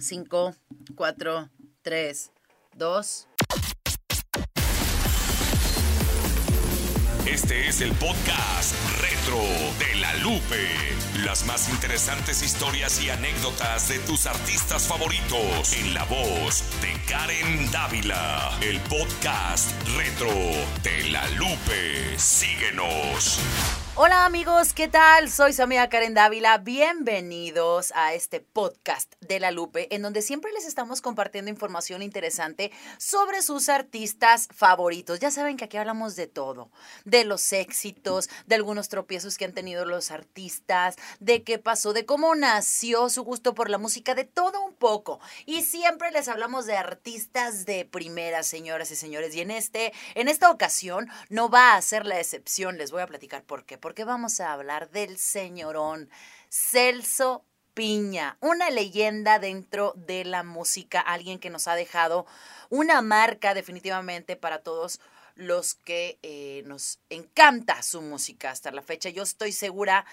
5, 4, 3, 2. Este es el podcast retro de la Lupe. Las más interesantes historias y anécdotas de tus artistas favoritos en la voz de Karen Dávila. El podcast retro de la Lupe. Síguenos. Hola amigos, ¿qué tal? Soy su amiga Karen Dávila. Bienvenidos a este podcast de La Lupe, en donde siempre les estamos compartiendo información interesante sobre sus artistas favoritos. Ya saben que aquí hablamos de todo, de los éxitos, de algunos tropiezos que han tenido los artistas, de qué pasó, de cómo nació su gusto por la música, de todo un poco. Y siempre les hablamos de artistas de primera, señoras y señores. Y en este, en esta ocasión no va a ser la excepción. Les voy a platicar por qué porque vamos a hablar del señorón Celso Piña, una leyenda dentro de la música, alguien que nos ha dejado una marca definitivamente para todos los que eh, nos encanta su música hasta la fecha. Yo estoy segura,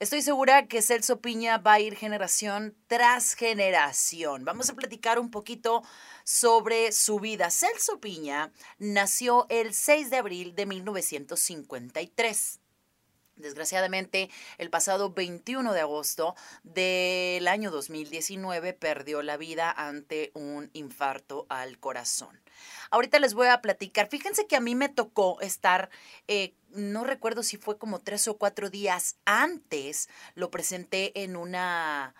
estoy segura que Celso Piña va a ir generación tras generación. Vamos a platicar un poquito sobre su vida. Celso Piña nació el 6 de abril de 1953. Desgraciadamente, el pasado 21 de agosto del año 2019 perdió la vida ante un infarto al corazón. Ahorita les voy a platicar. Fíjense que a mí me tocó estar, eh, no recuerdo si fue como tres o cuatro días antes, lo presenté en una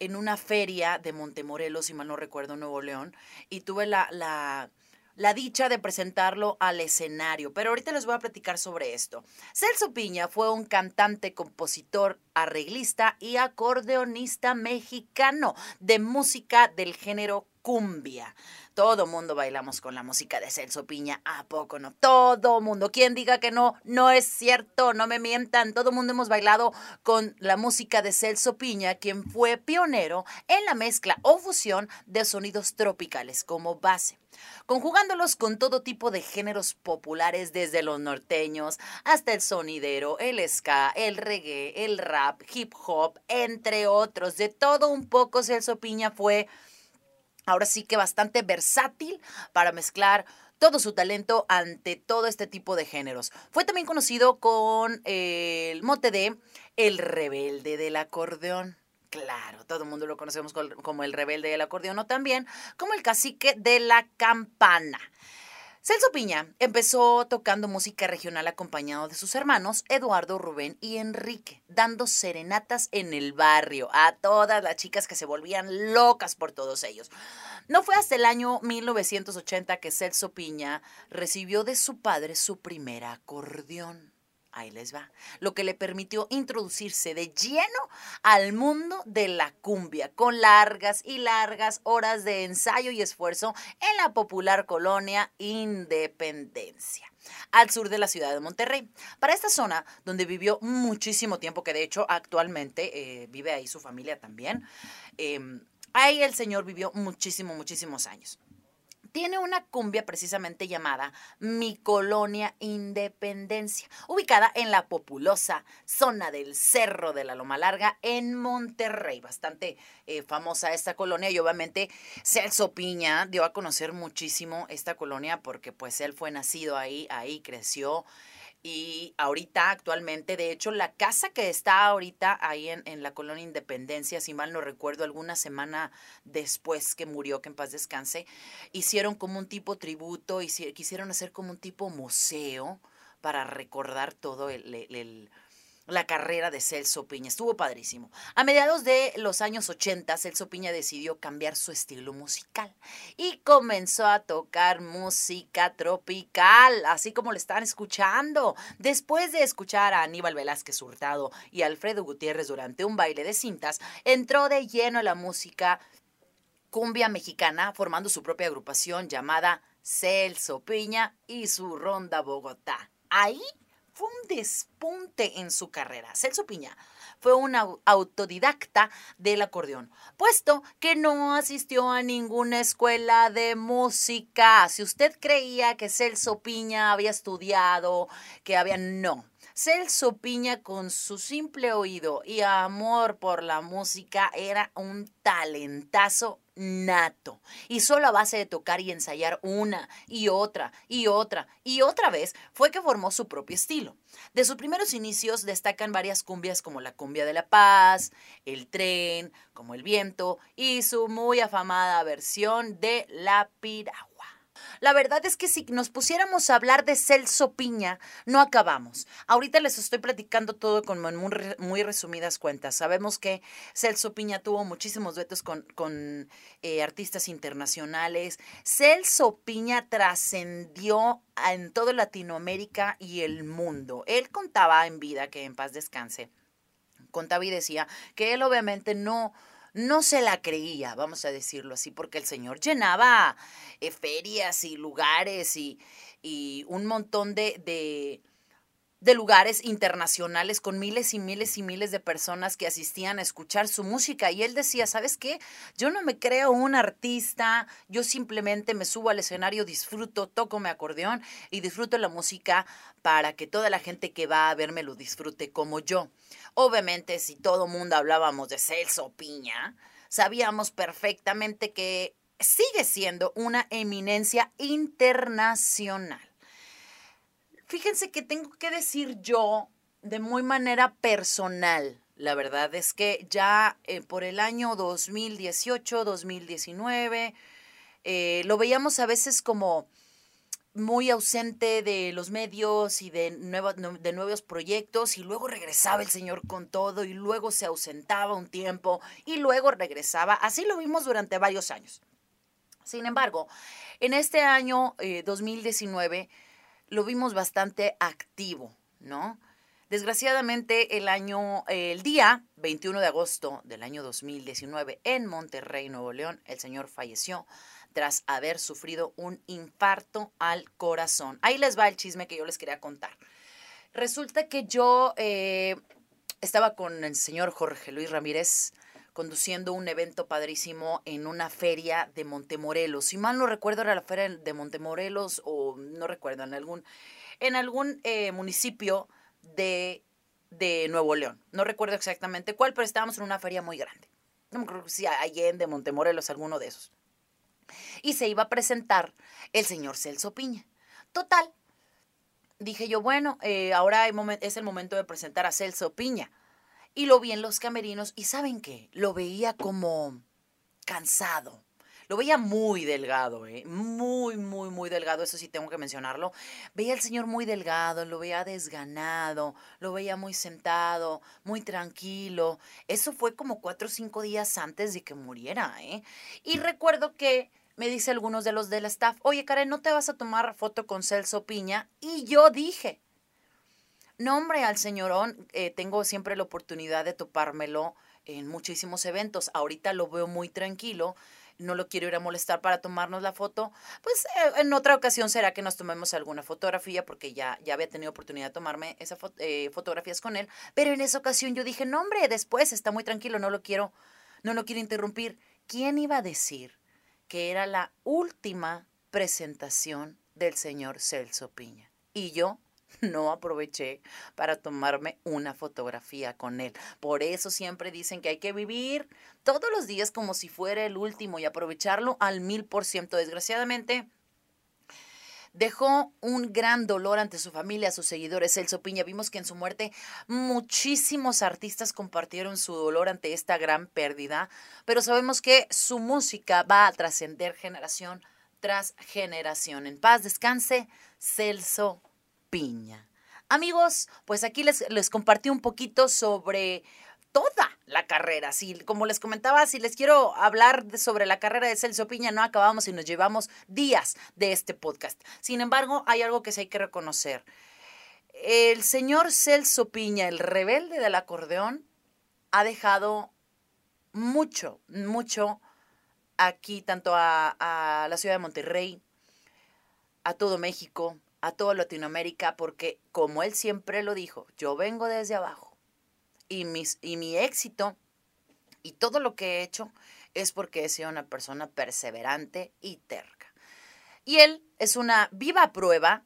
en una feria de Montemorelos, si mal no recuerdo, Nuevo León, y tuve la, la la dicha de presentarlo al escenario, pero ahorita les voy a platicar sobre esto. Celso Piña fue un cantante, compositor, arreglista y acordeonista mexicano de música del género cumbia. Todo mundo bailamos con la música de Celso Piña, ¿a poco no? Todo mundo. Quien diga que no, no es cierto, no me mientan. Todo mundo hemos bailado con la música de Celso Piña, quien fue pionero en la mezcla o fusión de sonidos tropicales como base conjugándolos con todo tipo de géneros populares desde los norteños hasta el sonidero, el ska, el reggae, el rap, hip hop, entre otros. De todo un poco Celso Piña fue ahora sí que bastante versátil para mezclar todo su talento ante todo este tipo de géneros. Fue también conocido con el mote de El rebelde del acordeón. Claro, todo el mundo lo conocemos como el rebelde del acordeón o también como el cacique de la campana. Celso Piña empezó tocando música regional acompañado de sus hermanos Eduardo, Rubén y Enrique, dando serenatas en el barrio a todas las chicas que se volvían locas por todos ellos. No fue hasta el año 1980 que Celso Piña recibió de su padre su primer acordeón. Ahí les va. Lo que le permitió introducirse de lleno al mundo de la cumbia, con largas y largas horas de ensayo y esfuerzo en la popular colonia Independencia al sur de la ciudad de Monterrey. Para esta zona, donde vivió muchísimo tiempo, que de hecho actualmente eh, vive ahí su familia también, em, ahí el señor vivió muchísimo, muchísimos años tiene una cumbia precisamente llamada Mi Colonia Independencia, ubicada en la populosa zona del Cerro de la Loma Larga en Monterrey. Bastante eh, famosa esta colonia y obviamente Celso Piña dio a conocer muchísimo esta colonia porque pues él fue nacido ahí, ahí creció y ahorita, actualmente, de hecho, la casa que está ahorita ahí en, en, la colonia Independencia, si mal no recuerdo, alguna semana después que murió, que en paz descanse, hicieron como un tipo tributo, y quisieron hacer como un tipo museo para recordar todo el la carrera de Celso Piña. Estuvo padrísimo. A mediados de los años 80, Celso Piña decidió cambiar su estilo musical y comenzó a tocar música tropical, así como le están escuchando. Después de escuchar a Aníbal Velázquez Hurtado y Alfredo Gutiérrez durante un baile de cintas, entró de lleno a la música cumbia mexicana, formando su propia agrupación llamada Celso Piña y su Ronda Bogotá. Ahí fue un despunte en su carrera. Celso Piña fue un autodidacta del acordeón, puesto que no asistió a ninguna escuela de música. Si usted creía que Celso Piña había estudiado, que había... No. Celso Piña, con su simple oído y amor por la música, era un talentazo nato. Y solo a base de tocar y ensayar una y otra y otra y otra vez fue que formó su propio estilo. De sus primeros inicios destacan varias cumbias como la cumbia de la paz, el tren, como el viento y su muy afamada versión de la piragua. La verdad es que si nos pusiéramos a hablar de Celso Piña, no acabamos. Ahorita les estoy platicando todo con muy, resumidas cuentas. Sabemos que Celso Piña tuvo muchísimos duetos con, eh, artistas internacionales. Celso Piña trascendió en toda Latinoamérica y el mundo. Él contaba en vida, que en paz descanse, contaba y decía que él obviamente no no se la creía, vamos a decirlo así, porque el Señor llenaba eh, ferias y lugares y, un montón de, de, de, lugares internacionales con miles y miles y miles de personas que asistían a escuchar su música. Y él decía, ¿sabes qué? Yo no me creo un artista, yo simplemente me subo al escenario, disfruto, toco mi acordeón y disfruto la música para que toda la gente que va a verme lo disfrute como yo. Obviamente, si todo mundo hablábamos de Celso Piña, sabíamos perfectamente que sigue siendo una eminencia internacional. Fíjense que tengo que decir yo de muy manera personal. La verdad es que ya eh, por el año 2018, 2019, eh, lo veíamos a veces como muy ausente de los medios y de, de nuevos proyectos y luego regresaba el señor con todo y luego se ausentaba un tiempo y luego regresaba. Así lo vimos durante varios años. Sin embargo, en este año 2019 eh, lo vimos bastante activo, ¿no? Desgraciadamente, el año, el día 21 de agosto del año 2019, en Monterrey, Nuevo León, el señor falleció tras haber sufrido un infarto al corazón. Ahí les va el chisme que yo les quería contar. Resulta que yo eh, estaba con el señor Jorge Luis Ramírez conduciendo un evento padrísimo en una feria de Montemorelos. Si mal no recuerdo, era la feria de Montemorelos o no recuerdo, en algún, en algún eh, municipio de, de Nuevo León. No recuerdo exactamente cuál, pero estábamos en una feria muy grande. No me acuerdo si Allende, Montemorelos, alguno de esos y se iba a presentar el señor Celso Piña. Total, dije yo, bueno, eh, ahora es el momento de presentar a Celso Piña. Y lo vi en los camerinos y ¿saben qué? Lo veía como cansado. Lo veía muy delgado, ¿eh? muy, muy, muy delgado, eso sí tengo que mencionarlo. Veía al señor muy delgado, lo veía desganado, lo veía muy sentado, muy tranquilo. Eso fue como cuatro o cinco días antes de que muriera. ¿eh? Y recuerdo que me dice algunos de los del staff, oye Karen, ¿no te vas a tomar foto con Celso Piña? Y yo dije, no hombre, al señorón, eh, tengo siempre la oportunidad de topármelo en muchísimos eventos. Ahorita lo veo muy tranquilo, no lo quiero ir a molestar para tomarnos la foto. Pues eh, en otra ocasión será que nos tomemos alguna fotografía, porque ya, ya había tenido oportunidad de tomarme esas eh, fotografías con él. Pero en esa ocasión yo dije, no hombre, después está muy tranquilo, no lo quiero, no lo quiero interrumpir. ¿Quién iba a decir? que era la última presentación del señor Celso Piña. Y yo no aproveché para tomarme una fotografía con él. Por eso siempre dicen que hay que vivir todos los días como si fuera el último y aprovecharlo al mil por ciento. Desgraciadamente, dejó un gran dolor ante su familia, sus seguidores. Celso Piña, vimos que en su muerte muchísimos artistas compartieron su dolor ante esta gran pérdida, pero sabemos que su música va a trascender generación tras generación. En paz descanse, Celso Piña. Amigos, pues aquí les, les compartí un poquito sobre toda la carrera. Si, como les comentaba, si les quiero hablar sobre la carrera de Celso Piña, no acabamos y nos llevamos días de este podcast. Sin embargo, hay algo que sí hay que reconocer. El señor Celso Piña, el rebelde del acordeón, ha dejado mucho, mucho aquí, tanto a, a la ciudad de Monterrey, a todo México, a toda Latinoamérica, porque como él siempre lo dijo, yo vengo desde abajo y, mis, y mi éxito y todo lo que he hecho es porque he sido una persona perseverante y terca. Y él es una viva prueba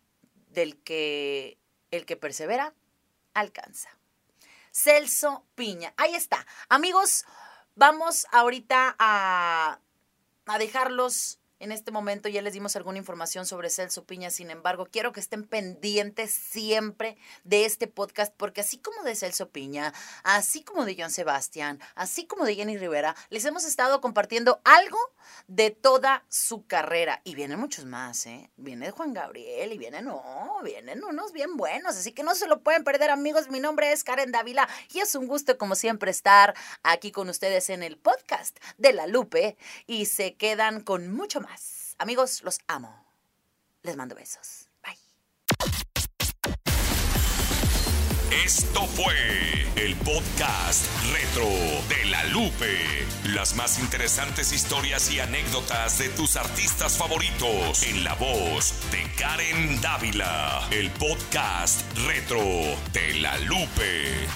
del que el que persevera alcanza. Celso Piña. Ahí está. Amigos, vamos ahorita a a dejarlos en este momento ya les dimos alguna información sobre Celso Piña, sin embargo, quiero que estén pendientes siempre de este podcast, porque así como de Celso Piña, así como de John Sebastián, así como de Jenny Rivera, les hemos estado compartiendo algo de toda su carrera. Y vienen muchos más, ¿eh? Viene Juan Gabriel y vienen, no, vienen unos bien buenos, así que no se lo pueden perder, amigos. Mi nombre es Karen Dávila y es un gusto, como siempre, estar aquí con ustedes en el podcast de La Lupe y se quedan con mucho Amigos, los amo. Les mando besos. Bye. Esto fue el podcast retro de la Lupe. Las más interesantes historias y anécdotas de tus artistas favoritos en la voz de Karen Dávila. El podcast retro de la Lupe.